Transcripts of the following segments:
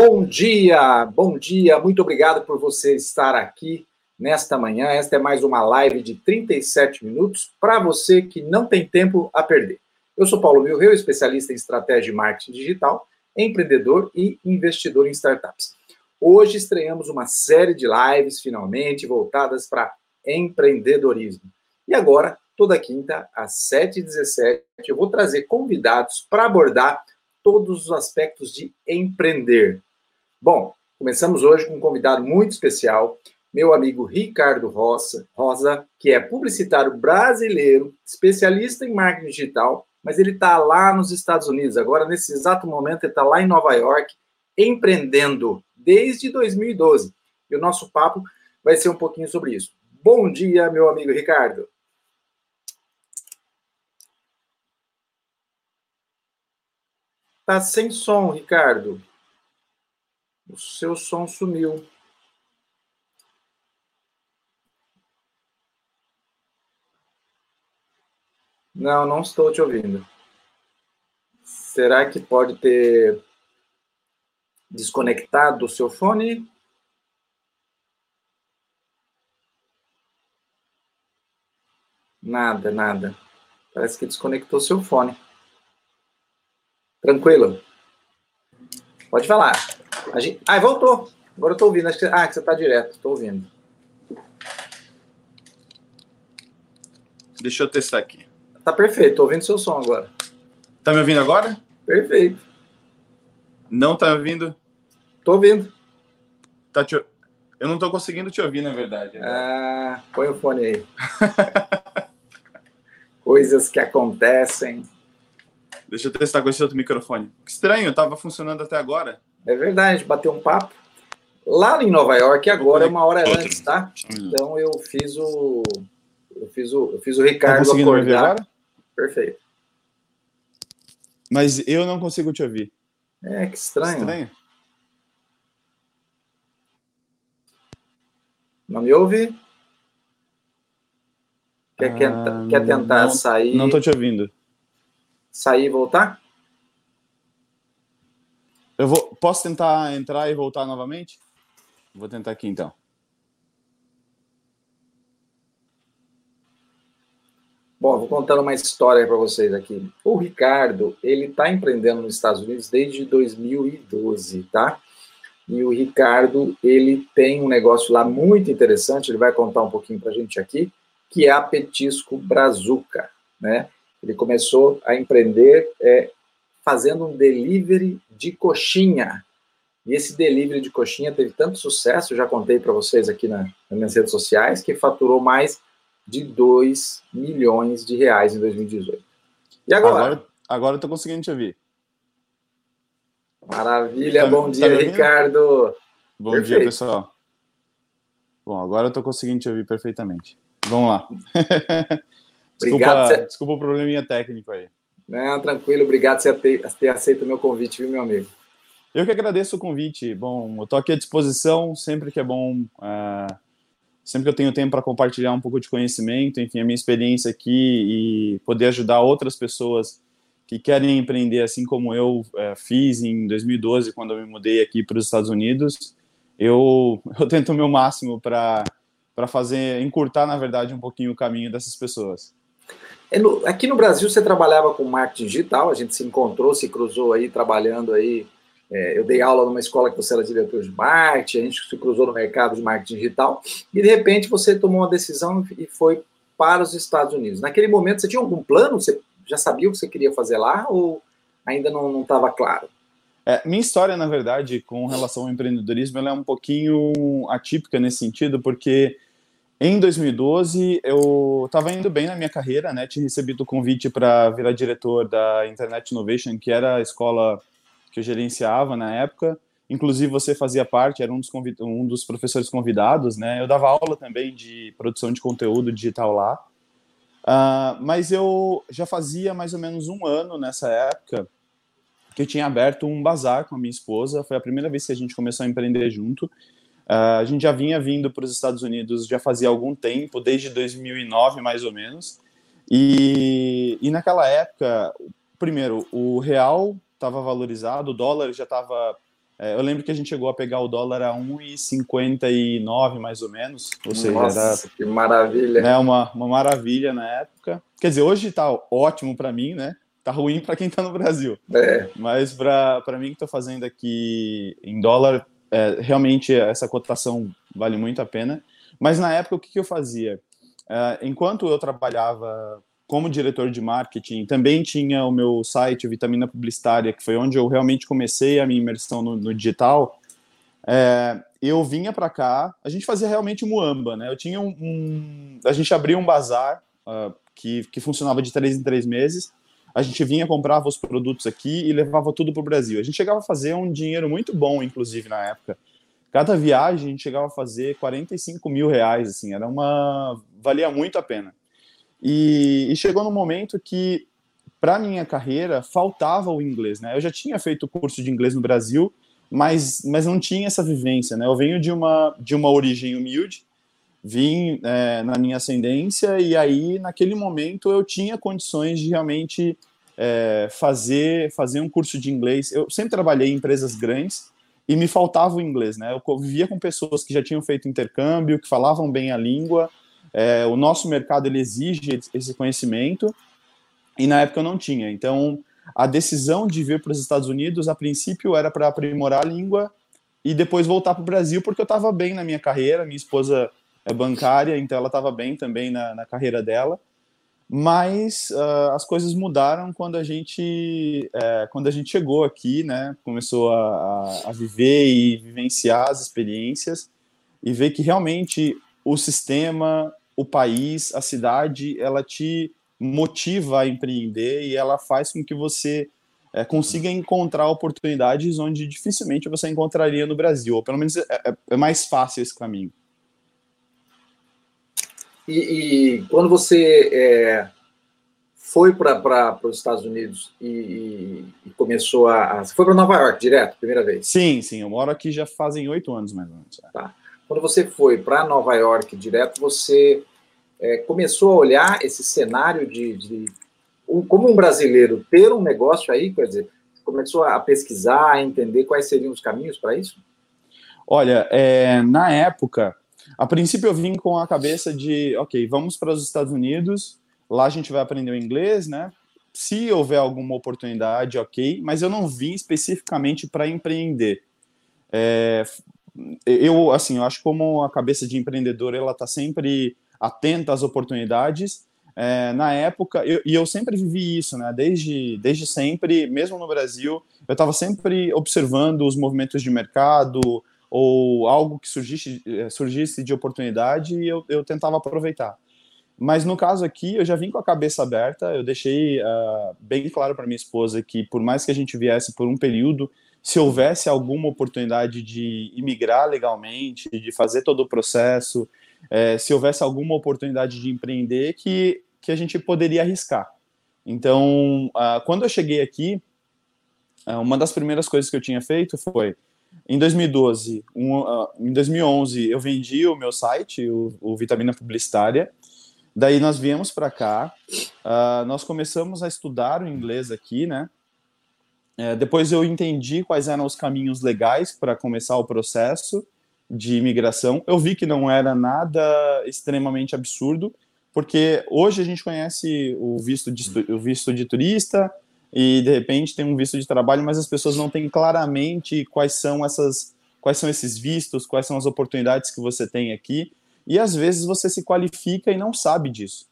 Bom dia, bom dia, muito obrigado por você estar aqui nesta manhã. Esta é mais uma live de 37 minutos para você que não tem tempo a perder. Eu sou Paulo Milreu, especialista em estratégia e marketing digital, empreendedor e investidor em startups. Hoje estreamos uma série de lives, finalmente, voltadas para empreendedorismo. E agora, toda quinta, às 7h17, eu vou trazer convidados para abordar todos os aspectos de empreender. Bom, começamos hoje com um convidado muito especial, meu amigo Ricardo Rosa, Rosa que é publicitário brasileiro, especialista em marketing digital, mas ele está lá nos Estados Unidos. Agora, nesse exato momento, ele está lá em Nova York, empreendendo desde 2012. E o nosso papo vai ser um pouquinho sobre isso. Bom dia, meu amigo Ricardo. Tá sem som, Ricardo. Seu som sumiu. Não, não estou te ouvindo. Será que pode ter desconectado o seu fone? Nada, nada. Parece que desconectou seu fone. Tranquilo? Pode falar. A gente... Ah, voltou. Agora eu estou ouvindo. Acho que... Ah, que você está direto. Estou ouvindo. Deixa eu testar aqui. Tá perfeito. Estou ouvindo seu som agora. Tá me ouvindo agora? Perfeito. Não tá me ouvindo? Tô ouvindo. Tá te... Eu não tô conseguindo te ouvir, na verdade. Né? Ah, põe o fone aí. Coisas que acontecem. Deixa eu testar com esse outro microfone. Que estranho, tava funcionando até agora. É verdade, a gente bateu um papo. Lá em Nova York, agora é uma hora outro. antes, tá? Então eu fiz o. Eu fiz o, eu fiz o Ricardo tá acordar. agora? Perfeito. Mas eu não consigo te ouvir. É, que estranho. Estranho. Não me ouve? Quer, ah, quer, quer tentar não, sair? Não estou te ouvindo. Sair e voltar? Eu vou, posso tentar entrar e voltar novamente? Vou tentar aqui então. Bom, vou contando uma história para vocês aqui. O Ricardo, ele está empreendendo nos Estados Unidos desde 2012, tá? E o Ricardo, ele tem um negócio lá muito interessante, ele vai contar um pouquinho para a gente aqui, que é a Petisco Brazuca, né? Ele começou a empreender é, fazendo um delivery de coxinha. E esse delivery de coxinha teve tanto sucesso, já contei para vocês aqui na, nas minhas redes sociais, que faturou mais de 2 milhões de reais em 2018. E agora? Agora, agora eu estou conseguindo te ouvir. Maravilha, tá, bom dia, tá Ricardo. Bom Perfeito. dia, pessoal. Bom, agora eu estou conseguindo te ouvir perfeitamente. Vamos lá. desculpa, Obrigado, desculpa o probleminha técnico aí. Não, tranquilo, obrigado por ter, ter aceito o meu convite, viu, meu amigo? Eu que agradeço o convite. Bom, eu estou aqui à disposição sempre que é bom, uh, sempre que eu tenho tempo para compartilhar um pouco de conhecimento, enfim, a minha experiência aqui e poder ajudar outras pessoas que querem empreender assim como eu é, fiz em 2012, quando eu me mudei aqui para os Estados Unidos, eu, eu tento o meu máximo para fazer, encurtar, na verdade, um pouquinho o caminho dessas pessoas. É aqui no Brasil você trabalhava com marketing digital, a gente se encontrou, se cruzou aí, trabalhando aí. É, eu dei aula numa escola que você era diretor de marketing, a gente se cruzou no mercado de marketing digital, e de repente você tomou uma decisão e foi para os Estados Unidos. Naquele momento, você tinha algum plano? Você já sabia o que você queria fazer lá ou ainda não estava claro? É, minha história, na verdade, com relação ao empreendedorismo, ela é um pouquinho atípica nesse sentido, porque em 2012 eu estava indo bem na minha carreira, né? Tinha recebido o convite para virar diretor da Internet Innovation, que era a escola que eu gerenciava na época. Inclusive você fazia parte, era um dos, um dos professores convidados, né? Eu dava aula também de produção de conteúdo digital lá. Uh, mas eu já fazia mais ou menos um ano nessa época que eu tinha aberto um bazar com a minha esposa. Foi a primeira vez que a gente começou a empreender junto. Uh, a gente já vinha vindo para os Estados Unidos já fazia algum tempo, desde 2009 mais ou menos. E, e naquela época, primeiro, o real estava valorizado, o dólar já estava É, eu lembro que a gente chegou a pegar o dólar a 1,59 mais ou menos. Ou seja, Nossa, era, que maravilha. Né, uma, uma maravilha na época. Quer dizer, hoje está ótimo para mim, né? Tá ruim para quem está no Brasil. É. Mas para mim que estou fazendo aqui em dólar, é, realmente essa cotação vale muito a pena. Mas na época, o que, que eu fazia? É, enquanto eu trabalhava como diretor de marketing, também tinha o meu site, Vitamina Publicitária, que foi onde eu realmente comecei a minha imersão no, no digital. É, eu vinha para cá, a gente fazia realmente muamba, né? Eu tinha um, um a gente abria um bazar uh, que, que funcionava de três em três meses. A gente vinha comprava os produtos aqui e levava tudo para o Brasil. A gente chegava a fazer um dinheiro muito bom, inclusive na época. Cada viagem a gente chegava a fazer 45 mil reais, assim, era uma valia muito a pena. E, e chegou no momento que, para minha carreira, faltava o inglês. Né? Eu já tinha feito curso de inglês no Brasil, mas, mas não tinha essa vivência. Né? Eu venho de uma, de uma origem humilde, vim é, na minha ascendência, e aí, naquele momento, eu tinha condições de realmente é, fazer, fazer um curso de inglês. Eu sempre trabalhei em empresas grandes e me faltava o inglês. Né? Eu vivia com pessoas que já tinham feito intercâmbio, que falavam bem a língua, é, o nosso mercado ele exige esse conhecimento e na época eu não tinha. Então, a decisão de vir para os Estados Unidos, a princípio, era para aprimorar a língua e depois voltar para o Brasil, porque eu estava bem na minha carreira. Minha esposa é bancária, então ela estava bem também na, na, carreira dela. Mas uh, as coisas mudaram quando a gente é, quando a gente chegou aqui, né? Começou a, a, a viver e vivenciar as experiências e ver que realmente o sistema, o país, a cidade, ela te motiva a empreender e ela faz com que você é, consiga encontrar oportunidades onde dificilmente você encontraria no Brasil, ou pelo menos é, é, é mais fácil esse caminho. E, e quando você é, foi para os Estados Unidos e, e começou a, a, Você foi para Nova York direto, primeira vez? Sim, sim, eu moro aqui já fazem oito anos mais ou menos. É. Tá. Quando você foi para Nova York direto, você é, começou a olhar esse cenário de, de um, como um brasileiro ter um negócio aí, quer dizer, começou a pesquisar, a entender quais seriam os caminhos para isso? Olha, é, na época, a princípio eu vim com a cabeça de, ok, vamos para os Estados Unidos, lá a gente vai aprender o inglês, né? Se houver alguma oportunidade, ok, mas eu não vim especificamente para empreender. É, eu, assim, eu acho como a cabeça de empreendedor, ela está sempre atenta às oportunidades. É, na época, eu, e eu sempre vivi isso, né? Desde, desde sempre, mesmo no Brasil, eu estava sempre observando os movimentos de mercado ou algo que surgisse, é, surgisse de oportunidade e eu, eu tentava aproveitar. Mas no caso aqui, eu já vim com a cabeça aberta, eu deixei uh, bem claro para minha esposa que, por mais que a gente viesse por um período, se houvesse alguma oportunidade de imigrar legalmente, de fazer todo o processo, é, se houvesse alguma oportunidade de empreender, que, que a gente poderia arriscar. Então, uh, quando eu cheguei aqui, uh, uma das primeiras coisas que eu tinha feito foi, em 2012, um, uh, em 2011, eu vendi o meu site, o, o Vitamina Publicitária, daí nós viemos para cá, nós começamos a estudar o inglês aqui, né, é, depois eu entendi quais eram os caminhos legais para começar o processo de imigração. Eu vi que não era nada extremamente absurdo, porque hoje a gente conhece o visto de, o visto de turista e de repente tem um visto de trabalho, mas as pessoas não têm claramente quais são essas quais são esses vistos, quais são as oportunidades que você tem aqui. E às vezes você se qualifica e não sabe disso,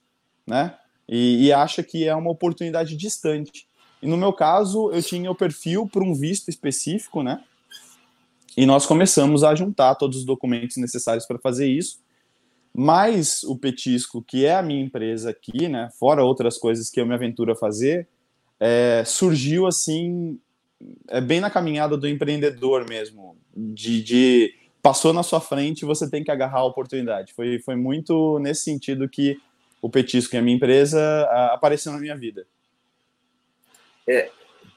né? E, e acha que é uma oportunidade distante. E no meu caso, eu tinha o perfil para um visto específico, né? E nós começamos a juntar todos os documentos necessários para fazer isso. Mas o Petisco, que é a minha empresa aqui, né? Fora outras coisas que eu me aventuro a fazer, é, surgiu assim, é bem na caminhada do empreendedor mesmo, de, de passou na sua frente você tem que agarrar a oportunidade. Foi, foi muito nesse sentido que o Petisco e a minha empresa a, apareceu na minha vida. É,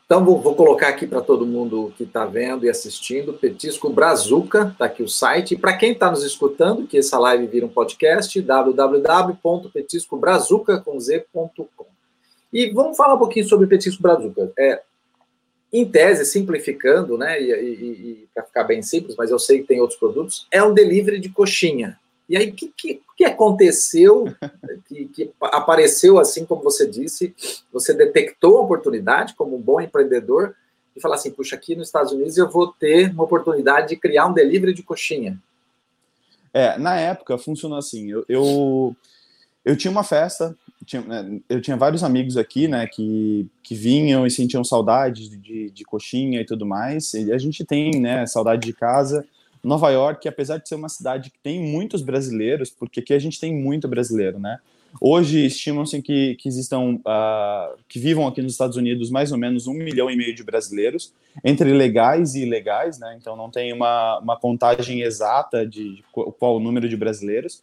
então, vou, vou, colocar aqui para todo mundo que está vendo e assistindo, Petisco Brazuca, está aqui o site. E para quem está nos escutando, que essa live vira um podcast, www.petiscobrazuca.com. E vamos falar um pouquinho sobre Petisco Brazuca. É, em tese, simplificando, né, e, e, e para ficar bem simples, mas eu sei que tem outros produtos, é um delivery de coxinha. E aí, o que, que, que, aconteceu que, que, apareceu assim, como você disse? Você detectou a oportunidade como um bom empreendedor e falar assim: puxa, aqui nos Estados Unidos eu vou ter uma oportunidade de criar um delivery de coxinha. É, na época funcionou assim. Eu, eu, eu tinha uma festa, tinha, né, eu tinha vários amigos aqui, né, que, que vinham e sentiam saudade de, de coxinha e tudo mais. E a gente tem, né, saudade de casa. Nova York, apesar de ser uma cidade que tem muitos brasileiros, porque aqui a gente tem muito brasileiro, né? Hoje estimam-se que, que existam, uh, que vivam aqui nos Estados Unidos mais ou menos um milhão e meio de brasileiros, entre legais e ilegais, né? Então não tem uma, uma contagem exata de qual o número de brasileiros.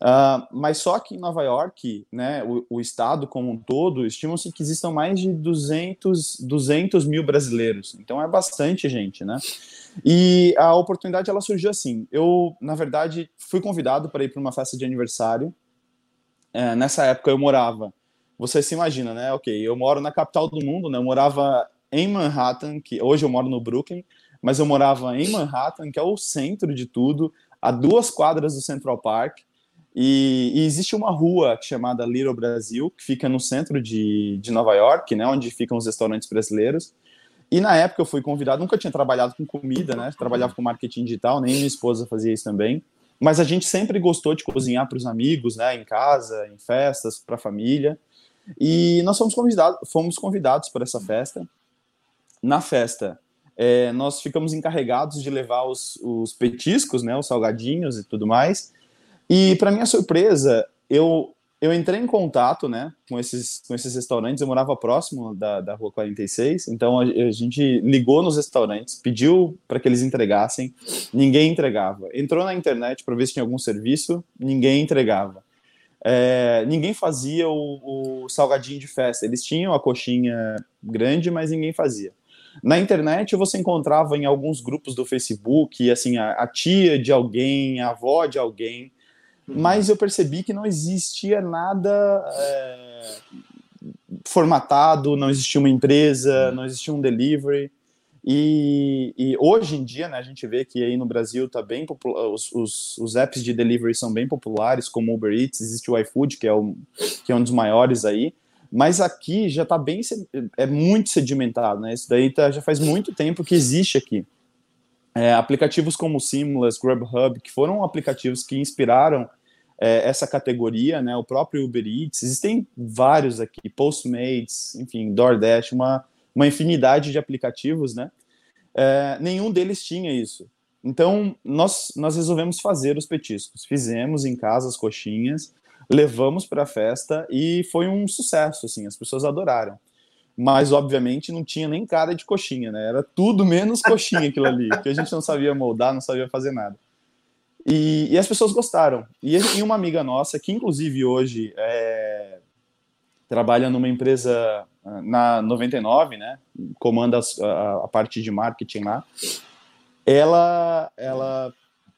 Uh, mas só que em Nova York, né, o, o estado como um todo, estimam-se que existam mais de 200, 200 mil brasileiros. Então é bastante gente, né? E a oportunidade ela surgiu assim. Eu, na verdade, fui convidado para ir para uma festa de aniversário. É, nessa época eu morava. Você se imagina, né? Ok, eu moro na capital do mundo, né? Eu morava em Manhattan, que hoje eu moro no Brooklyn, mas eu morava em Manhattan, que é o centro de tudo, a duas quadras do Central Park. E, e, existe uma rua chamada Little Brasil, que fica no centro de, de Nova York, né, onde ficam os restaurantes brasileiros. E na época eu fui convidado, nunca tinha trabalhado com comida, né? Trabalhava com marketing digital, nem minha esposa fazia isso também. Mas a gente sempre gostou de cozinhar para os amigos, né? Em casa, em festas, para a família. E nós fomos convidados, fomos convidados para essa festa. Na festa, é, nós ficamos encarregados de levar os, os petiscos, né? Os salgadinhos e tudo mais. E para minha surpresa, eu eu entrei em contato, né, com esses, com esses restaurantes. Eu morava próximo da, da Rua 46, então a, a gente ligou nos restaurantes, pediu para que eles entregassem, ninguém entregava. Entrou na internet para ver se tinha algum serviço, ninguém entregava. É, ninguém fazia o, o, salgadinho de festa. Eles tinham a coxinha grande, mas ninguém fazia. Na internet você encontrava em alguns grupos do Facebook, assim, a, a tia de alguém, a avó de alguém mas eu percebi que não existia nada é, formatado, não existia uma empresa, não existia um delivery. E, e, hoje em dia, né, a gente vê que aí no Brasil tá bem os, os, os, apps de delivery são bem populares, como Uber Eats, existe o iFood, que é, o, que é um dos maiores aí, mas aqui já está bem, é muito sedimentado, né, isso daí tá, já faz muito tempo que existe aqui. É, aplicativos como Seamless, Grubhub, que foram aplicativos que inspiraram é, essa categoria, né? O próprio Uber Eats, existem vários aqui, Postmates, enfim, DoorDash, uma, uma infinidade de aplicativos, né? É, nenhum deles tinha isso. Então, nós, nós resolvemos fazer os petiscos. Fizemos em casa as coxinhas, levamos para a festa e foi um sucesso, assim, as pessoas adoraram mas obviamente não tinha nem cara de coxinha, né? Era tudo menos coxinha aquilo ali, que a gente não sabia moldar, não sabia fazer nada. E, e as pessoas gostaram. E, e, uma amiga nossa, que inclusive hoje é, trabalha numa empresa ah, na 99, né? Comanda a, a parte de marketing lá. Ela, ela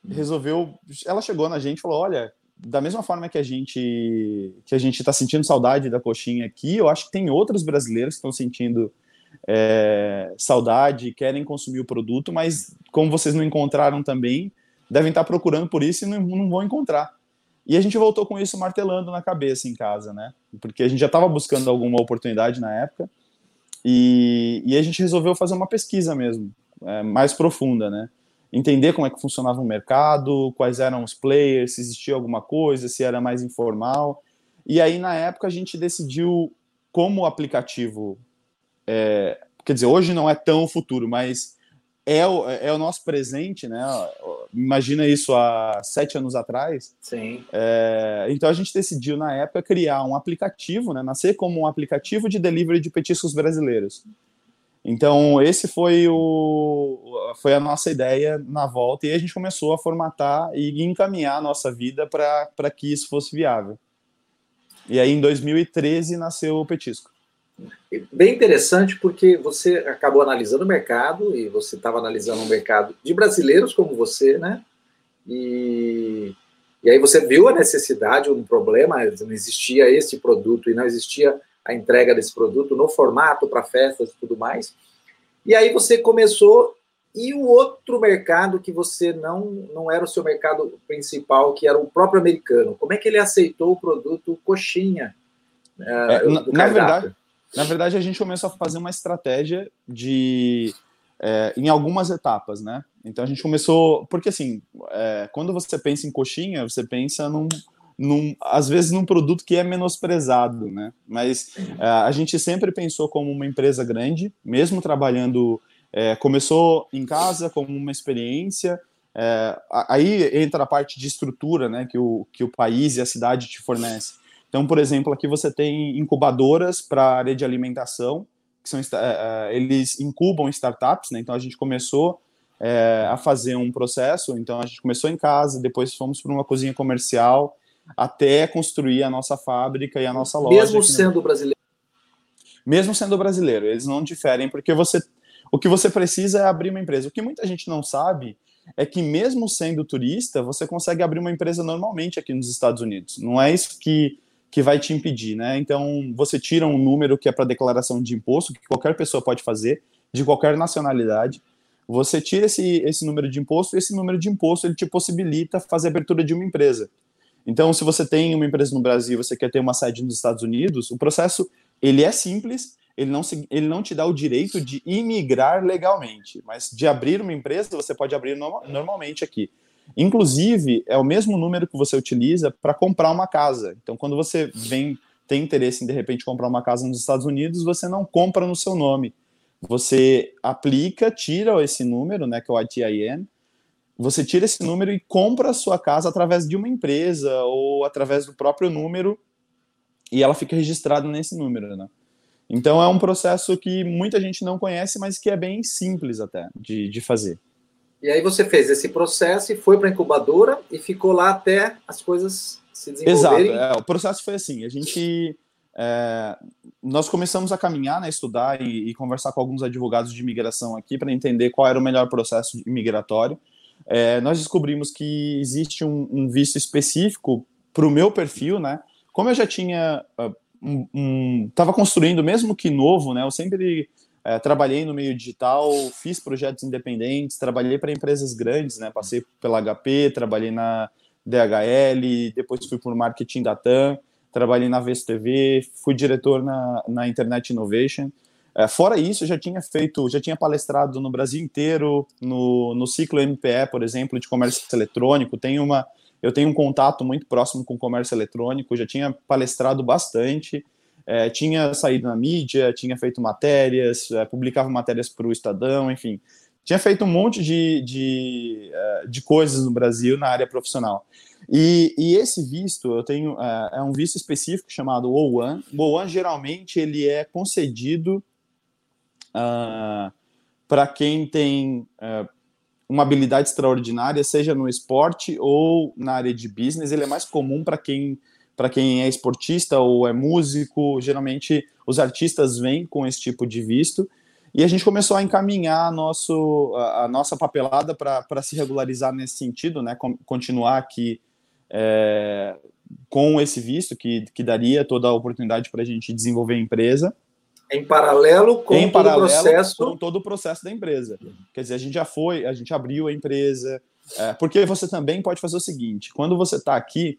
resolveu, ela chegou na gente e falou: olha, da mesma forma que a gente que a gente está sentindo saudade da coxinha aqui, eu acho que tem outros brasileiros que estão sentindo é, saudade, querem consumir o produto, mas como vocês não encontraram também, devem estar procurando por isso e não, não vão encontrar. E a gente voltou com isso martelando na cabeça em casa, né? Porque a gente já estava buscando alguma oportunidade na época e, e a gente resolveu fazer uma pesquisa mesmo, é, mais profunda, né? Entender como é que funcionava o mercado, quais eram os players, se existia alguma coisa, se era mais informal. E aí, na época, a gente decidiu como o aplicativo. É, quer dizer, hoje não é tão futuro, mas é o, é o nosso presente, né? Imagina isso há sete anos atrás. Sim. É, então a gente decidiu, na época, criar um aplicativo, né? Nascer como um aplicativo de delivery de petiscos brasileiros. Então, esse foi, o, foi a nossa ideia na volta, e a gente começou a formatar e encaminhar a nossa vida para que isso fosse viável. E aí, em 2013, nasceu o Petisco. Bem interessante, porque você acabou analisando o mercado, e você estava analisando o mercado de brasileiros como você, né? E, e aí você viu a necessidade, um problema, não existia esse produto e não existia a entrega desse produto no formato para festas e tudo mais. E aí você começou e o outro mercado que você não não era o seu mercado principal, que era o próprio americano. Como é que ele aceitou o produto coxinha? É, na, na verdade, na verdade, a gente começou a fazer uma estratégia de é, em algumas etapas, né? Então a gente começou, porque assim, é, quando você pensa em coxinha, você pensa num, num, às vezes num produto que é menosprezado, né? Mas é, a gente sempre pensou como uma empresa grande, mesmo trabalhando, é, começou em casa como uma experiência. É, aí entra a parte de estrutura, né? Que o, que o país e a cidade te fornece. Então, por exemplo, aqui você tem incubadoras para a área de alimentação, que são é, é, eles incubam startups, né? Então a gente começou é, a fazer um processo. Então a gente começou em casa, depois fomos para uma cozinha comercial, até construir a nossa fábrica e a nossa loja. Mesmo sendo brasileiro. Mesmo sendo brasileiro, eles não diferem porque você, o que você precisa é abrir uma empresa. O que muita gente não sabe é que mesmo sendo turista, você consegue abrir uma empresa normalmente aqui nos Estados Unidos. Não é isso que que vai te impedir, né? Então, você tira um número que é para declaração de imposto, que qualquer pessoa pode fazer, de qualquer nacionalidade. Você tira esse, esse número de imposto e esse número de imposto ele te possibilita fazer a abertura de uma empresa. Então, se você tem uma empresa no Brasil e você quer ter uma sede nos Estados Unidos, o processo ele é simples, ele não, ele não te dá o direito de imigrar legalmente, mas de abrir uma empresa você pode abrir no, normalmente aqui. Inclusive, é o mesmo número que você utiliza para comprar uma casa. Então, quando você vem tem interesse em de repente comprar uma casa nos Estados Unidos, você não compra no seu nome. Você aplica, tira esse número, né, que é o ITIN, você tira esse número e compra a sua casa através de uma empresa ou através do próprio número e ela fica registrada nesse número, né? Então é um processo que muita gente não conhece, mas que é bem simples até de, de fazer. E aí você fez esse processo e foi para a incubadora e ficou lá até as coisas se desenvolverem. Exato. É, o processo foi assim. A gente é, nós começamos a caminhar, né, estudar e, e, conversar com alguns advogados de imigração aqui para entender qual era o melhor processo imigratório. É, nós descobrimos que existe um, um visto específico para o meu perfil, né? Como eu já tinha uh, um, estava construindo, mesmo que novo, né? Eu sempre é, trabalhei no meio digital, fiz projetos independentes, trabalhei para empresas grandes, né? Passei pela HP, trabalhei na DHL, depois fui por marketing da TAM, trabalhei na Vesto TV, fui diretor na, na Internet Innovation. É, fora isso, já tinha feito, já tinha palestrado no Brasil inteiro, no, no ciclo MPE, por exemplo, de comércio eletrônico. Tenho uma, eu tenho um contato muito próximo com o comércio eletrônico, já tinha palestrado bastante é, tinha saído na mídia, tinha feito matérias, é, publicava matérias para o Estadão, enfim. Tinha feito um monte de, de, é, de coisas no Brasil na área profissional. E, e esse visto, eu tenho, é, é um visto específico chamado O1. O O1, geralmente, ele é concedido uh, para quem tem uh, uma habilidade extraordinária, seja no esporte ou na área de business. Ele é mais comum para quem para quem é esportista ou é músico, geralmente os artistas vêm com esse tipo de visto. E a gente começou a encaminhar a, nosso, a, a nossa papelada para se regularizar nesse sentido, né? continuar aqui é, com esse visto, que, que daria toda a oportunidade para a gente desenvolver a empresa. Em paralelo com em todo paralelo o processo. Com todo o processo da empresa. Quer dizer, a gente já foi, a gente abriu a empresa. É, porque você também pode fazer o seguinte: quando você está aqui,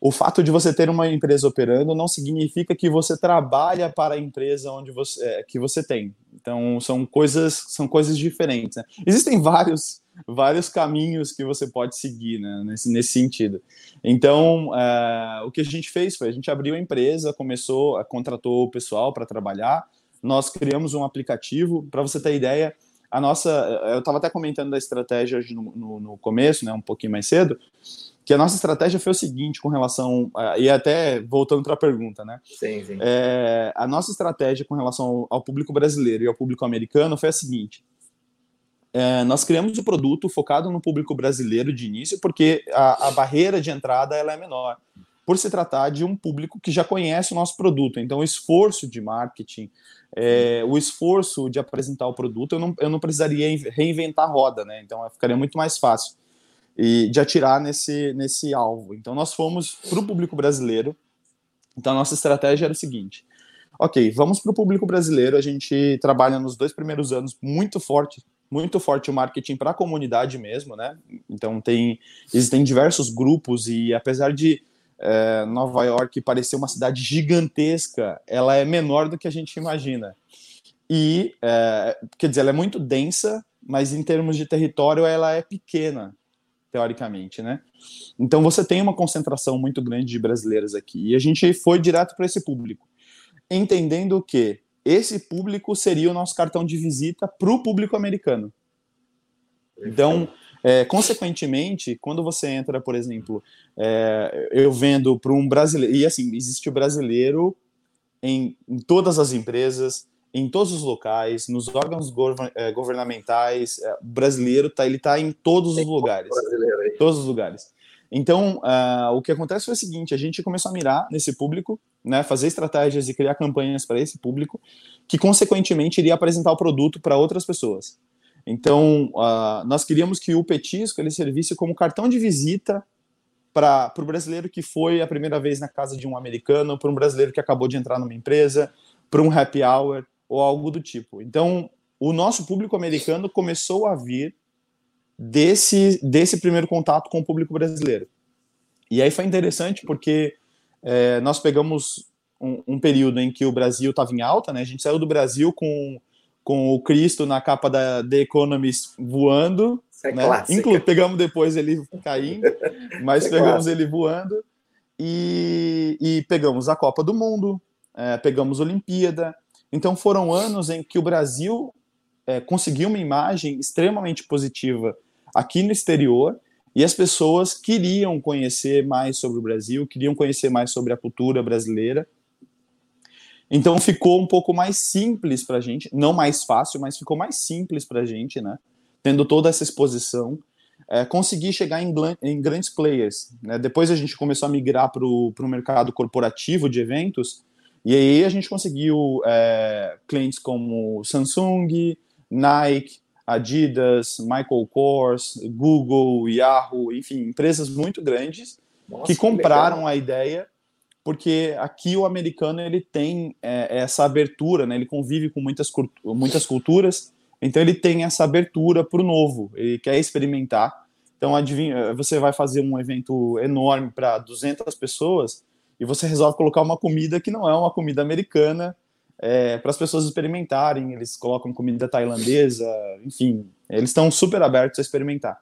o fato de você ter uma empresa operando não significa que você trabalha para a empresa onde você é, que você tem. Então são coisas são coisas diferentes. Né? Existem vários vários caminhos que você pode seguir né, nesse, nesse sentido. Então é, o que a gente fez foi a gente abriu a empresa, começou, contratou o pessoal para trabalhar. Nós criamos um aplicativo para você ter ideia. A nossa, eu estava até comentando da estratégia no, no, no começo, né, um pouquinho mais cedo que a nossa estratégia foi o seguinte com relação e até voltando para a pergunta, né? Sim, sim. É, a nossa estratégia com relação ao, ao, público brasileiro e ao público americano foi a seguinte: é, nós criamos o produto focado no público brasileiro de início, porque a, a barreira de entrada ela é menor, por se tratar de um público que já conhece o nosso produto. Então, o esforço de marketing, é, o esforço de apresentar o produto, eu não, eu não precisaria reinventar a roda, né? Então, ficaria muito mais fácil e de atirar nesse, nesse alvo. Então, nós fomos para o público brasileiro. Então, a nossa estratégia era o seguinte: ok, vamos para o público brasileiro. A gente trabalha nos dois primeiros anos muito forte, muito forte o marketing para a comunidade mesmo, né? Então tem existem diversos grupos e apesar de é, Nova York parecer uma cidade gigantesca, ela é menor do que a gente imagina. E é, quer dizer, ela é muito densa, mas em termos de território ela é pequena teoricamente, né? Então você tem uma concentração muito grande de brasileiros aqui. E a gente foi direto para esse público, entendendo que esse público seria o nosso cartão de visita para o público americano. Então, é, consequentemente, quando você entra, por exemplo, é, eu vendo para um brasileiro, e assim, existe o brasileiro em, em todas as empresas, em todos os locais, nos órgãos eh, governamentais, eh, o brasileiro tá, ele está em todos os lugares, todos os lugares. Então, uh, o que acontece foi o seguinte: a gente começou a mirar nesse público, né, fazer estratégias e criar campanhas para esse público, que consequentemente iria apresentar o produto para outras pessoas. Então, uh, nós queríamos que o petisco ele servisse como cartão de visita para o brasileiro que foi a primeira vez na casa de um americano, para um brasileiro que acabou de entrar numa empresa, para um happy hour ou algo do tipo. Então, o nosso público americano começou a vir desse, desse primeiro contato com o público brasileiro. E aí foi interessante porque é, nós pegamos um, um, período em que o Brasil estava em alta, né? A gente saiu do Brasil com, com o Cristo na capa da The Economist voando. É né? Inclu pegamos depois ele caindo, mas é pegamos ele voando. E, e, pegamos a Copa do Mundo, é, pegamos a Olimpíada, então foram anos em que o Brasil é, conseguiu uma imagem extremamente positiva aqui no exterior e as pessoas queriam conhecer mais sobre o Brasil, queriam conhecer mais sobre a cultura brasileira. Então ficou um pouco mais simples para a gente, não mais fácil, mas ficou mais simples para a gente, né? Tendo toda essa exposição, é, conseguir chegar em, em grandes players. Né? Depois a gente começou a migrar para o mercado corporativo de eventos, e aí a gente conseguiu é, clientes como Samsung, Nike, Adidas, Michael Kors, Google, Yahoo, enfim, empresas muito grandes Nossa, que compraram que a ideia porque aqui o americano ele tem é, essa abertura, né? Ele convive com muitas, muitas culturas, então ele tem essa abertura para o novo, ele quer experimentar. Então, adivinha, você vai fazer um evento enorme para 200 pessoas, e você resolve colocar uma comida que não é uma comida americana é, para as pessoas experimentarem. Eles colocam comida tailandesa, enfim, eles estão super abertos a experimentar.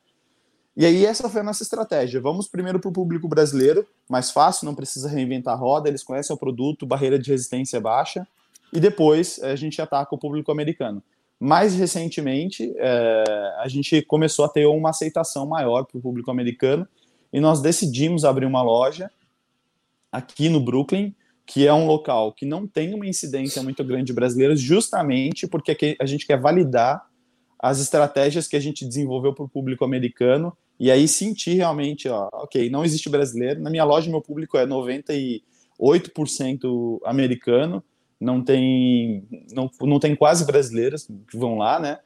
E aí essa foi a nossa estratégia. Vamos primeiro para o público brasileiro, mais fácil, não precisa reinventar a roda, eles conhecem o produto, barreira de resistência baixa, e depois a gente ataca o público americano. Mais recentemente, é, a gente começou a ter uma aceitação maior para o público americano e nós decidimos abrir uma loja aqui no Brooklyn, que é um local que não tem uma incidência muito grande de brasileiros, justamente porque a gente quer validar as estratégias que a gente desenvolveu para o público americano e aí sentir realmente, ó, ok, não existe brasileiro. Na minha loja, meu público é 98% americano, não tem, não, não tem quase brasileiros que vão lá, né?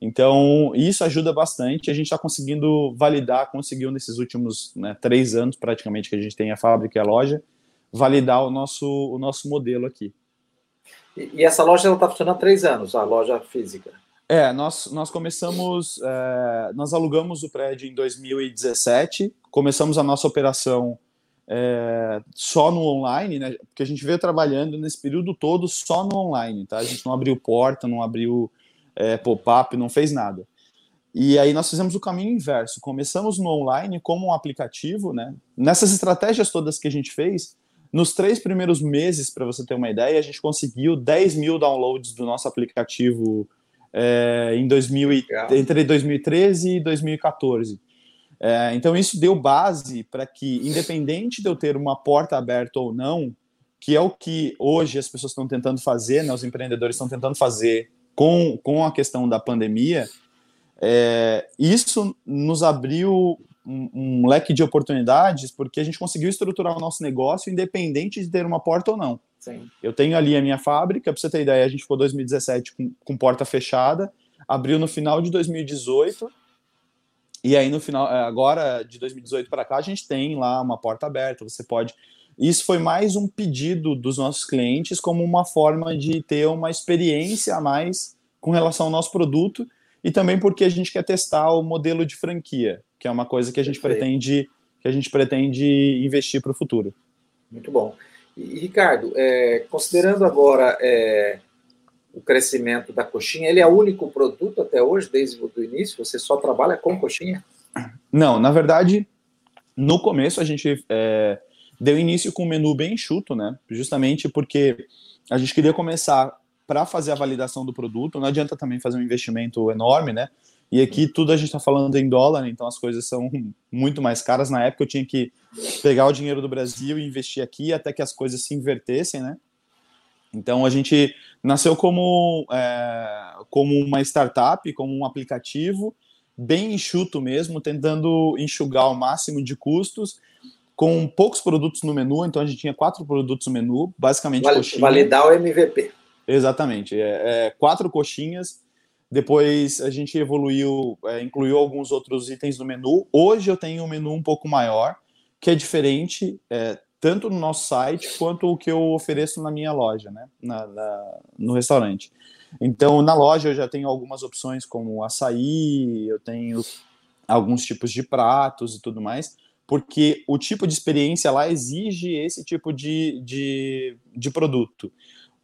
Então, isso ajuda bastante. A gente está conseguindo validar, conseguiu nesses últimos né, três anos, praticamente, que a gente tem a fábrica e a loja, validar o nosso, o nosso modelo aqui. E, e essa loja está funcionando há três anos, a loja física? É, nós, nós começamos, é, nós alugamos o prédio em 2017, começamos a nossa operação é, só no online, né? Porque a gente veio trabalhando nesse período todo só no online, tá? A gente não abriu porta, não abriu é, pop-up, não fez nada. E aí nós fizemos o caminho inverso. Começamos no online como um aplicativo, né? Nessas estratégias todas que a gente fez, nos três primeiros meses, para você ter uma ideia, a gente conseguiu 10 mil downloads do nosso aplicativo é, em 2000 e, entre 2013 e 2014. É, então, isso deu base para que, independente de eu ter uma porta aberta ou não, que é o que hoje as pessoas estão tentando fazer, né, os empreendedores estão tentando fazer com, com a questão da pandemia, é, isso nos abriu um, um, leque de oportunidades porque a gente conseguiu estruturar o nosso negócio independente de ter uma porta ou não. Sim. Eu tenho ali a minha fábrica, para você ter ideia, a gente ficou 2017 com, com porta fechada, abriu no final de 2018, e aí no final, é, agora de 2018 para cá, a gente tem lá uma porta aberta, você pode Isso foi mais um pedido dos nossos clientes como uma forma de ter uma experiência a mais com relação ao nosso produto e também porque a gente quer testar o modelo de franquia, que é uma coisa que a gente Perfeito. pretende que a gente pretende investir para o futuro. Muito bom. E, Ricardo, é, considerando agora é, o crescimento da coxinha, ele é o único produto até hoje, desde o início? Você só trabalha com coxinha? Não, na verdade, no começo a gente é, deu início com um menu bem enxuto, né? Justamente porque a gente queria começar para fazer a validação do produto. Não adianta também fazer um investimento enorme, né? E aqui tudo a gente está falando em dólar, então as coisas são muito mais caras. Na época eu tinha que pegar o dinheiro do Brasil e investir aqui até que as coisas se invertessem, né? Então a gente nasceu como, é, como uma startup, como um aplicativo bem enxuto mesmo, tentando enxugar o máximo de custos com poucos produtos no menu, então a gente tinha quatro produtos no menu, basicamente Vale, coxinha. Validar o MVP. Exatamente, é, é, quatro coxinhas, depois a gente evoluiu, é, incluiu alguns outros itens no menu, hoje eu tenho um menu um pouco maior, que é diferente, é, tanto no nosso site, quanto o que eu ofereço na minha loja, né, na, na, no restaurante. Então, na loja eu já tenho algumas opções como açaí, eu tenho alguns tipos de pratos e tudo mais, porque o tipo de experiência lá exige esse tipo de, de, de produto.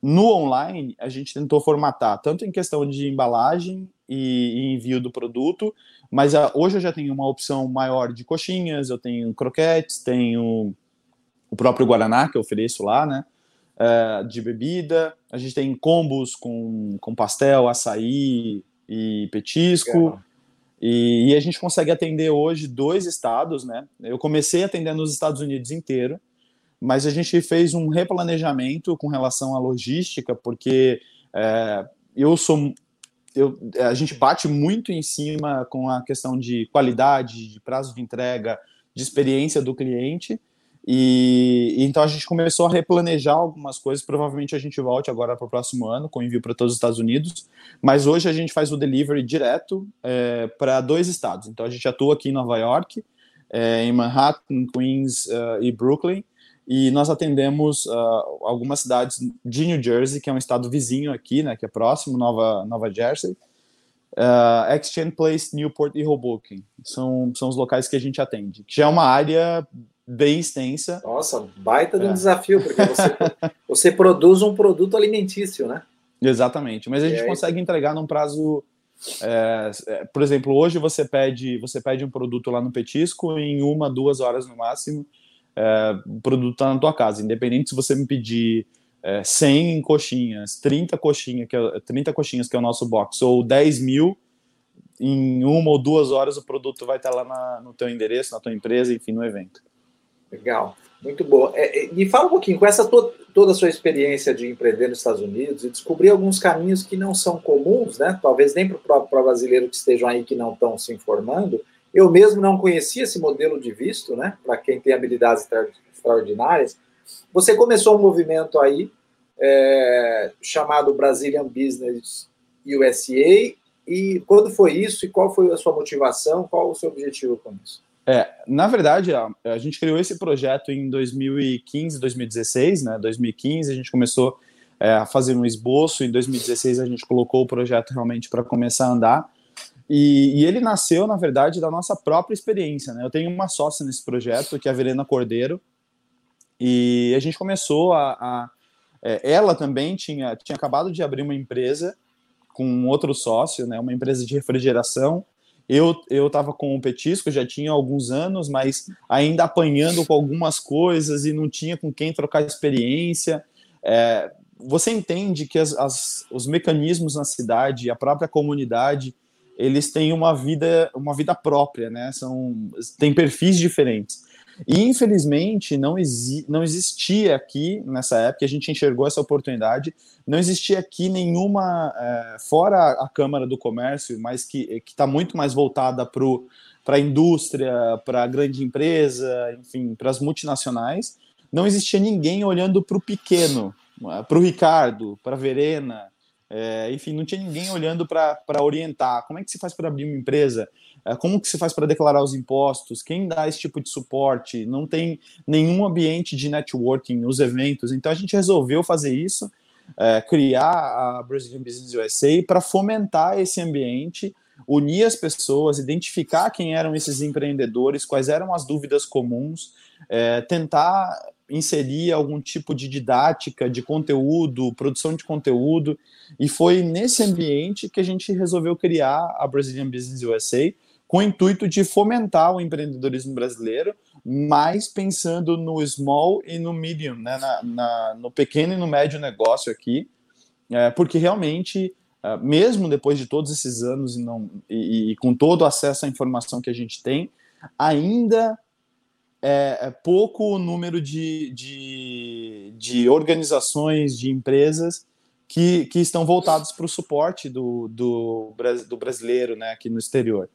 No online, a gente tentou formatar, tanto em questão de embalagem e, envio do produto, mas a, hoje eu já tenho uma opção maior de coxinhas, eu tenho croquetes, tenho o próprio Guaraná que eu ofereço lá, né? Uh, de bebida, a gente tem combos com, com pastel, açaí e petisco. E, e, a gente consegue atender hoje dois estados, né? Eu comecei atendendo nos Estados Unidos inteiro, mas a gente fez um replanejamento com relação à logística, porque é, eu sou. Eu, a gente bate muito em cima com a questão de qualidade, de prazo de entrega, de experiência do cliente. E, então a gente começou a replanejar algumas coisas. Provavelmente a gente volte agora para o próximo ano com envio para todos os Estados Unidos. Mas hoje a gente faz o delivery direto é, para dois estados. Então a gente atua aqui em Nova York, é, em Manhattan, Queens uh, e Brooklyn. E nós atendemos uh, algumas cidades de New Jersey, que é um estado vizinho aqui, né, que é próximo, Nova, Nova Jersey. Uh, Exchange Place, Newport e Hoboken. São, são os locais que a gente atende. Que já é uma área bem extensa. Nossa, baita de um é. desafio, porque você, você produz um produto alimentício, né? Exatamente, mas a gente consegue entregar num prazo. É, é, por exemplo, hoje você pede, você pede um produto lá no Petisco em uma, duas horas no máximo. É, produto está na tua casa, independente se você me pedir é, 100 coxinhas, 30 coxinhas, que é, 30 coxinhas, que é o nosso box, ou 10 mil, em uma ou duas horas o produto vai estar lá na, no teu endereço, na tua empresa, enfim, no evento. Legal, muito boa. É, é, me fala um pouquinho, com essa to toda a sua experiência de empreender nos Estados Unidos e descobrir alguns caminhos que não são comuns, né? Talvez nem para o brasileiro que estejam aí que não estão se informando. Eu mesmo não conhecia esse modelo de visto, né? Para quem tem habilidades extra extraordinárias. Você começou um movimento aí é, chamado Brazilian Business USA. E quando foi isso? E qual foi a sua motivação? Qual o seu objetivo com isso? É, na verdade, a, a, gente criou esse projeto em 2015, 2016, né? 2015 a gente começou é, a fazer um esboço, em 2016 a gente colocou o projeto realmente para começar a andar. E, e, ele nasceu, na verdade, da nossa própria experiência, né? Eu tenho uma sócia nesse projeto, que é a Verena Cordeiro, e a gente começou a. a é, ela também tinha, tinha acabado de abrir uma empresa com outro sócio, né? Uma empresa de refrigeração eu eu estava com o petisco, já tinha alguns anos, mas ainda apanhando com algumas coisas e não tinha com quem trocar experiência. É, você entende que as, as, os mecanismos na cidade, a própria comunidade, eles têm uma vida uma vida própria, né? São têm perfis diferentes. E infelizmente não, exi não existia aqui nessa época, a gente enxergou essa oportunidade, não existia aqui nenhuma, é, fora a Câmara do Comércio, mas que está muito mais voltada para a indústria, para a grande empresa, enfim, para as multinacionais, não existia ninguém olhando para o pequeno, para o Ricardo, para a Verena, É, enfim, não tinha ninguém olhando para orientar. Como é que se faz para abrir uma empresa? É, como que se faz para declarar os impostos? Quem dá esse tipo de suporte? Não tem nenhum ambiente de networking nos eventos. Então a gente resolveu fazer isso, é, criar a Brazilian Business USA para fomentar esse ambiente, unir as pessoas, identificar quem eram esses empreendedores, quais eram as dúvidas comuns, é, tentar inserir algum tipo de didática, de conteúdo, produção de conteúdo, e foi nesse ambiente que a gente resolveu criar a Brazilian Business USA, com o intuito de fomentar o empreendedorismo brasileiro, mais pensando no small e no medium, né, na, na, no pequeno e no médio negócio aqui, é, porque realmente, é, mesmo depois de todos esses anos e, não, e, e com todo o acesso à informação que a gente tem, ainda é, é pouco o número de, de, de, organizações, de empresas que, que estão voltadas para o suporte do, do, do, brasileiro né, aqui no exterior.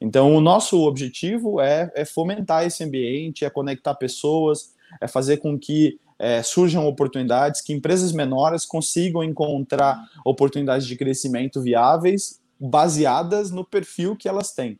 Então, o nosso objetivo é, é fomentar esse ambiente, é conectar pessoas, é fazer com que é, surjam oportunidades, que empresas menores consigam encontrar oportunidades de crescimento viáveis baseadas no perfil que elas têm.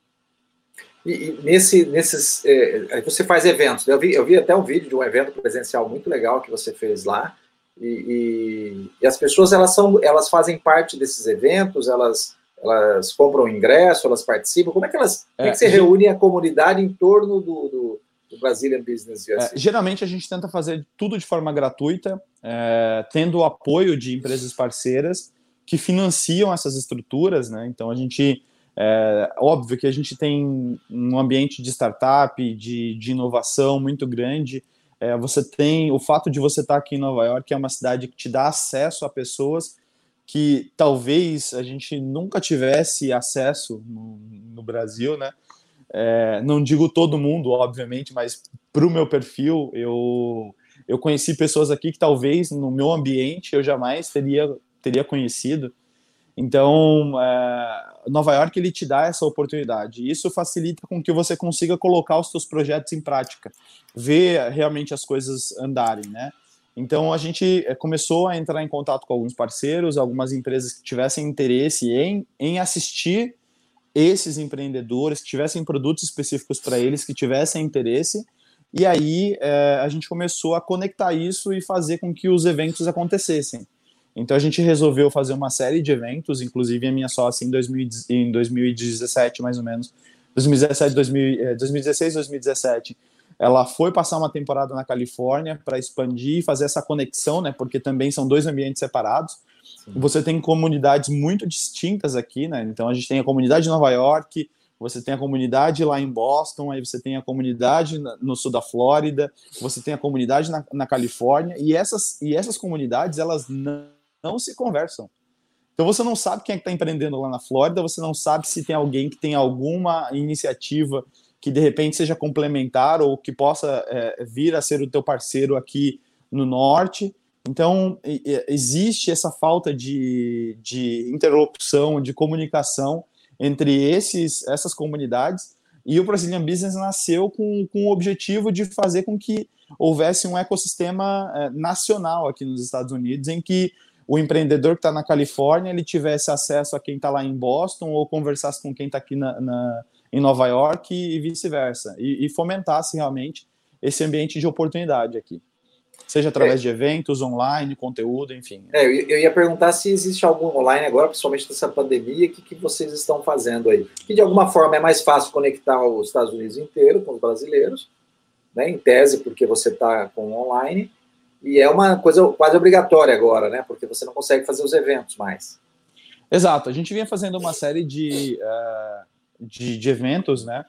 E, e nesse, nesses, é, você faz eventos. Eu vi, eu vi até um vídeo de um evento presencial muito legal que você fez lá. E, e, e as pessoas elas são, elas fazem parte desses eventos. Elas, elas compram ingresso, elas participam. Como é que elas, é, como é que você reúne a comunidade em torno do, do, do Brazilian Business É, geralmente a gente tenta fazer tudo de forma gratuita, é, tendo o apoio de empresas parceiras que financiam essas estruturas, né? Então a gente é óbvio que a gente tem um ambiente de startup, de, de inovação muito grande. É, você tem o fato de você estar aqui em Nova York, é uma cidade que te dá acesso a pessoas que talvez a gente nunca tivesse acesso no, no Brasil, né? É, não digo todo mundo, obviamente, mas para o meu perfil, eu, eu conheci pessoas aqui que talvez no meu ambiente eu jamais teria, teria conhecido. Então, é, Nova York ele te dá essa oportunidade. Isso facilita com que você consiga colocar os seus projetos em prática, ver realmente as coisas andarem, né? Então a gente é, começou a entrar em contato com alguns parceiros, algumas empresas que tivessem interesse em, em assistir esses empreendedores, que tivessem produtos específicos para eles, que tivessem interesse. E aí é, a gente começou a conectar isso e fazer com que os eventos acontecessem. Então a gente resolveu fazer uma série de eventos, inclusive a minha sócia em, 2000, em 2017, mais ou menos, 2017, 2000, 2016, 2017, ela foi passar uma temporada na Califórnia para expandir e fazer essa conexão, né? Porque também são dois ambientes separados. Sim. Você tem comunidades muito distintas aqui, né? Então a gente tem a comunidade de Nova York, você tem a comunidade lá em Boston, aí você tem a comunidade no sul da Flórida, você tem a comunidade na, na Califórnia, e essas, e essas comunidades, elas não não se conversam. Então você não sabe quem é que está empreendendo lá na Flórida, você não sabe se tem alguém que tem alguma iniciativa que de repente seja complementar ou que possa é, vir a ser o teu parceiro aqui no norte. Então existe essa falta de, de interlocução, de comunicação entre esses, essas comunidades e o Brazilian Business nasceu com, com o objetivo de fazer com que houvesse um ecossistema é, nacional aqui nos Estados Unidos em que o empreendedor que está na Califórnia ele tivesse acesso a quem está lá em Boston ou conversasse com quem está aqui na, na, em Nova York e, e vice-versa, e, e, fomentasse realmente esse ambiente de oportunidade aqui, seja através é. de eventos, online, conteúdo, enfim. É, eu, ia perguntar se existe algum online agora, principalmente nessa pandemia, o que, que vocês estão fazendo aí? Que de alguma forma é mais fácil conectar os Estados Unidos inteiro com os brasileiros, né, em tese, porque você está com online, e é uma coisa quase obrigatória agora, né? Porque você não consegue fazer os eventos mais. Exato. A gente vinha fazendo uma série de, uh, de, de, eventos, né?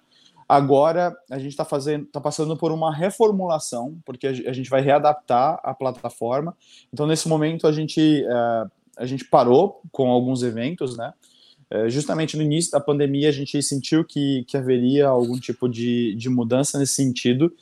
Agora a gente está fazendo, está passando por uma reformulação, porque a, gente vai readaptar a plataforma. Então, nesse momento, a gente, uh, a gente parou com alguns eventos, né? Uh, justamente no início da pandemia, a gente sentiu que, que haveria algum tipo de, de mudança nesse sentido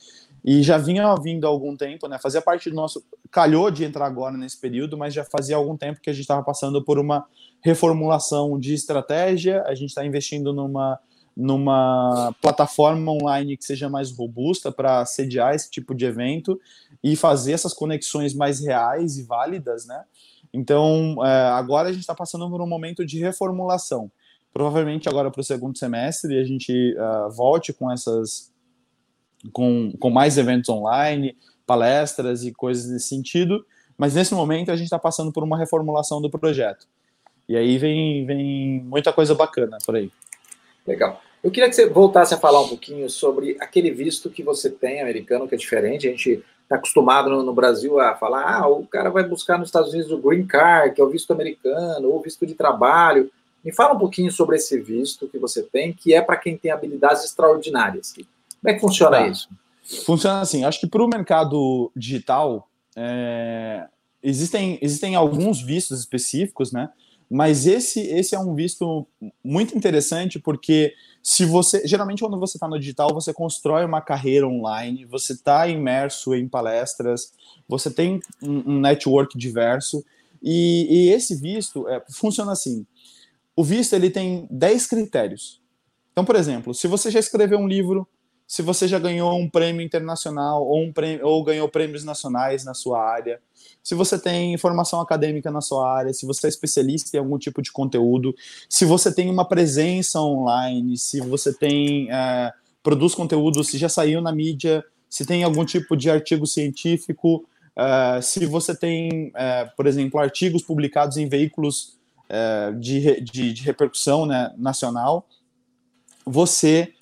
e já vinha vindo há algum tempo, né? Fazia parte do nosso. Calhou de entrar agora nesse período, mas já fazia algum tempo que a gente estava passando por uma reformulação de estratégia. A gente está investindo numa, numa plataforma online que seja mais robusta para sediar esse tipo de evento e fazer essas conexões mais reais e válidas, né? Então, é, agora a gente está passando por um momento de reformulação. Provavelmente agora para o segundo semestre a gente uh, volte com essas, com, com mais eventos online, palestras e coisas nesse sentido. Mas nesse momento a gente está passando por uma reformulação do projeto. E aí vem, vem muita coisa bacana por aí. Legal. Eu queria que você voltasse a falar um pouquinho sobre aquele visto que você tem americano, que é diferente. A gente está acostumado no, Brasil a falar, ah, o cara vai buscar nos Estados Unidos o Green Card, que é o visto americano, ou visto de trabalho. Me fala um pouquinho sobre esse visto que você tem, que é para quem tem habilidades extraordinárias. Como é que funciona tá. isso? Funciona assim, acho que para o mercado digital, é, existem, existem alguns vistos específicos, né? Mas esse, esse é um visto muito interessante porque se você geralmente quando você está no digital você constrói uma carreira online, você está imerso em palestras, você tem um, um network diverso e, e esse visto é, funciona assim. O visto ele tem 10 critérios. Então, por exemplo, se você já escreveu um livro, se você já ganhou um prêmio internacional ou, um prêmio, ou ganhou prêmios nacionais na sua área, se você tem formação acadêmica na sua área, se você é especialista em algum tipo de conteúdo, se você tem uma presença online, se você tem é, produz conteúdo, se já saiu na mídia, se tem algum tipo de artigo científico, é, se você tem, é, por exemplo, artigos publicados em veículos é, de, de, de repercussão né, nacional, você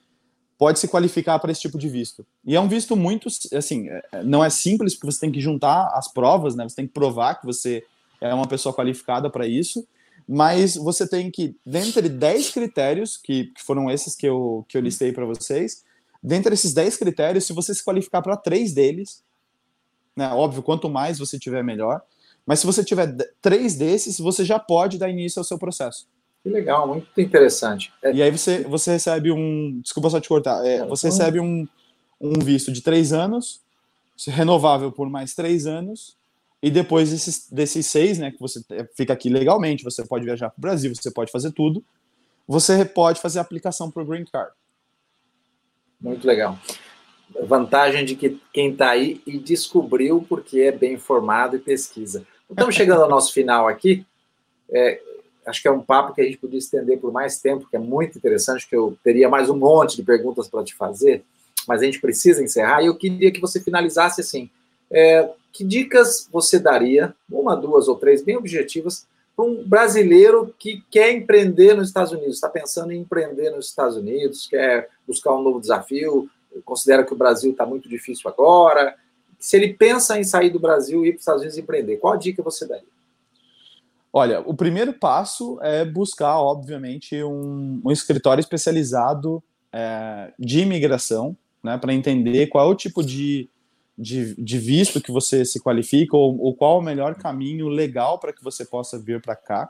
pode se qualificar para esse tipo de visto. E é um visto muito, assim, é, é, não é simples, porque você tem que juntar as provas, né? Você tem que provar que você é uma pessoa qualificada para isso, mas você tem que, dentre 10 critérios, que, que foram esses que eu, que eu listei para vocês, dentre esses 10 critérios, se você se qualificar para três deles, né, óbvio, quanto mais você tiver, melhor, mas se você tiver três desses, você já pode dar início ao seu processo. Que legal, muito interessante. É... E aí você, você recebe um. Desculpa só te cortar. É, você recebe um, um visto de três anos, renovável por mais três anos, e depois desses, desses seis, né, que você fica aqui legalmente, você pode viajar para o Brasil, você pode fazer tudo, você pode fazer a aplicação para o Green Card. Muito legal. Vantagem de que quem está aí e descobriu porque é bem informado e pesquisa. Estamos chegando ao nosso final aqui. É, acho que é um papo que a gente podia estender por mais tempo, que é muito interessante, que eu teria mais um monte de perguntas para te fazer, mas a gente precisa encerrar. E eu queria que você finalizasse assim: é, que dicas você daria, uma, duas ou três, bem objetivas, para um brasileiro que quer empreender nos Estados Unidos, está pensando em empreender nos Estados Unidos, quer buscar um novo desafio, considera que o Brasil está muito difícil agora. Se ele pensa em sair do Brasil e ir para os Estados Unidos empreender, qual dica você daria? Olha, o primeiro passo é buscar, obviamente, um, um escritório especializado é, de imigração, né, para entender qual é o tipo de, de, de, visto que você se qualifica ou, ou qual o melhor caminho legal para que você possa vir para cá.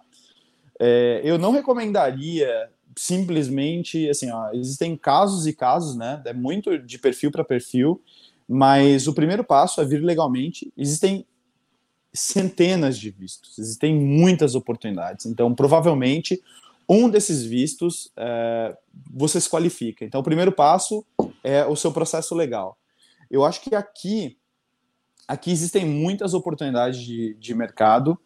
É, eu não recomendaria simplesmente, assim, ó, existem casos e casos, né? É muito de perfil para perfil, mas o primeiro passo é vir legalmente. Existem centenas de vistos, existem muitas oportunidades. Então, provavelmente, um desses vistos é, você se qualifica. Então, o primeiro passo é o seu processo legal. Eu acho que aqui, aqui existem muitas oportunidades de, de mercado.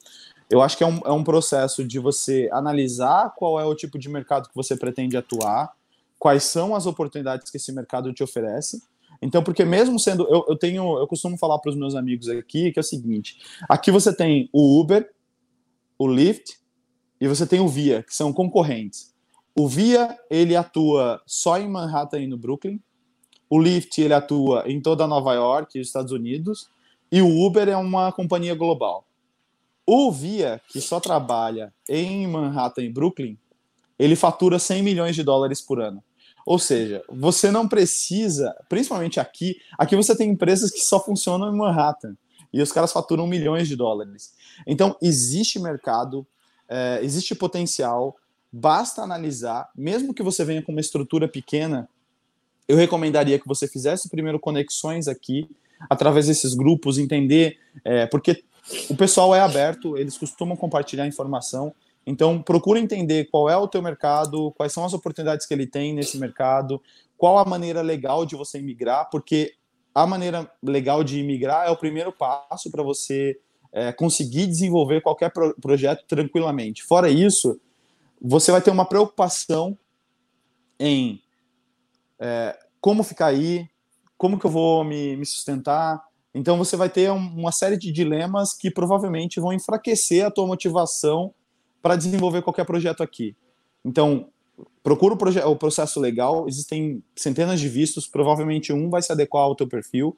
Eu acho que é um, é um processo de você analisar qual é o tipo de mercado que você pretende atuar, quais são as oportunidades que esse mercado te oferece então, porque mesmo sendo. Eu, eu tenho. Eu costumo falar para os meus amigos aqui que é o seguinte: aqui você tem o Uber, o Lyft e você tem o Via, que são concorrentes. O Via, ele atua só em Manhattan e no Brooklyn. O Lyft, ele atua em toda Nova York e Estados Unidos. E o Uber é uma companhia global. O Via, que só trabalha em Manhattan e Brooklyn, ele fatura 100 milhões de dólares por ano. Ou seja, você não precisa, principalmente aqui, aqui você tem empresas que só funcionam em Manhattan e os caras faturam milhões de dólares. Então, existe mercado, é, existe potencial, basta analisar, mesmo que você venha com uma estrutura pequena, eu recomendaria que você fizesse primeiro conexões aqui, através desses grupos, entender, é, porque o pessoal é aberto, eles costumam compartilhar informação, então, procura entender qual é o teu mercado, quais são as oportunidades que ele tem nesse mercado, qual a maneira legal de você imigrar, porque a maneira legal de imigrar é o primeiro passo para você é, conseguir desenvolver qualquer pro projeto tranquilamente. Fora isso, você vai ter uma preocupação em é, como ficar aí, como que eu vou me, me sustentar. Então você vai ter um, uma série de dilemas que provavelmente vão enfraquecer a tua motivação para desenvolver qualquer projeto aqui. Então, procura o, o, processo legal, existem centenas de vistos, provavelmente um vai se adequar ao teu perfil.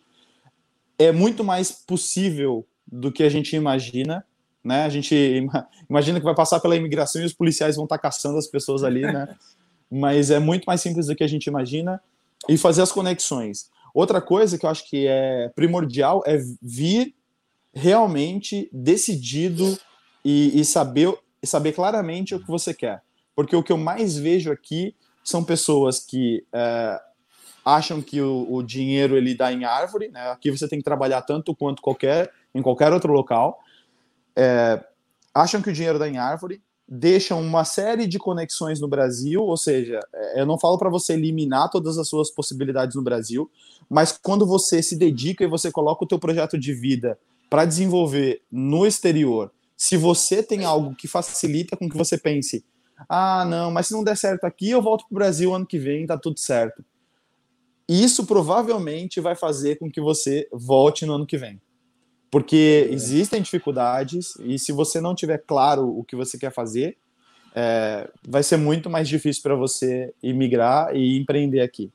É muito mais possível do que a gente imagina, né? A gente imagina que vai passar pela imigração e os policiais vão estar tá caçando as pessoas ali, né? Mas é muito mais simples do que a gente imagina e fazer as conexões. Outra coisa que eu acho que é primordial é vir realmente decidido e, e saber, saber claramente o que você quer. Porque o que eu mais vejo aqui são pessoas que é, acham que o, o, dinheiro ele dá em árvore, né? Aqui você tem que trabalhar tanto quanto qualquer em qualquer outro local. É, acham que o dinheiro dá em árvore, deixam uma série de conexões no Brasil, ou seja, é, eu não falo para você eliminar todas as suas possibilidades no Brasil, mas quando você se dedica e você coloca o teu projeto de vida para desenvolver no exterior, se você tem algo que facilita com que você pense, ah, não, mas se não der certo aqui, eu volto para o Brasil ano que vem, tá tudo certo. Isso provavelmente vai fazer com que você volte no ano que vem. Porque é. existem dificuldades e se você não tiver claro o que você quer fazer, é, vai ser muito mais difícil para você imigrar e empreender aqui.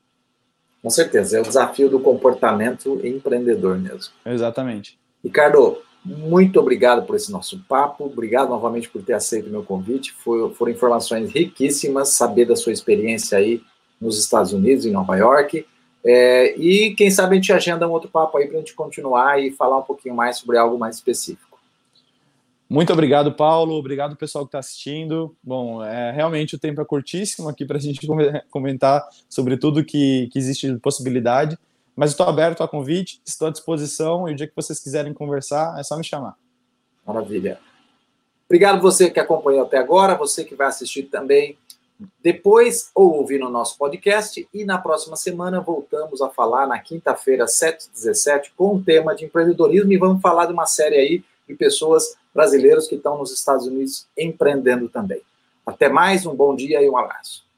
Com certeza, é o desafio do comportamento empreendedor mesmo. Exatamente. Ricardo, muito obrigado por esse nosso papo. Obrigado novamente por ter aceito o meu convite. Foi, foram informações riquíssimas, saber da sua experiência aí nos Estados Unidos, em Nova York. É, e quem sabe a gente agenda um outro papo aí para a gente continuar e falar um pouquinho mais sobre algo mais específico. Muito obrigado, Paulo. Obrigado, pessoal que está assistindo. Bom, é, realmente o tempo é curtíssimo aqui para a gente comentar sobre tudo que, que existe de possibilidade. Mas estou aberto a convite, estou à disposição e o dia que vocês quiserem conversar, é só me chamar. Maravilha. Obrigado você que acompanhou até agora, você que vai assistir também depois ou ouvir no nosso podcast. E na próxima semana voltamos a falar, na quinta-feira, 7h17, com o tema de empreendedorismo e vamos falar de uma série aí de pessoas brasileiras que estão nos Estados Unidos empreendendo também. Até mais, um bom dia e um abraço.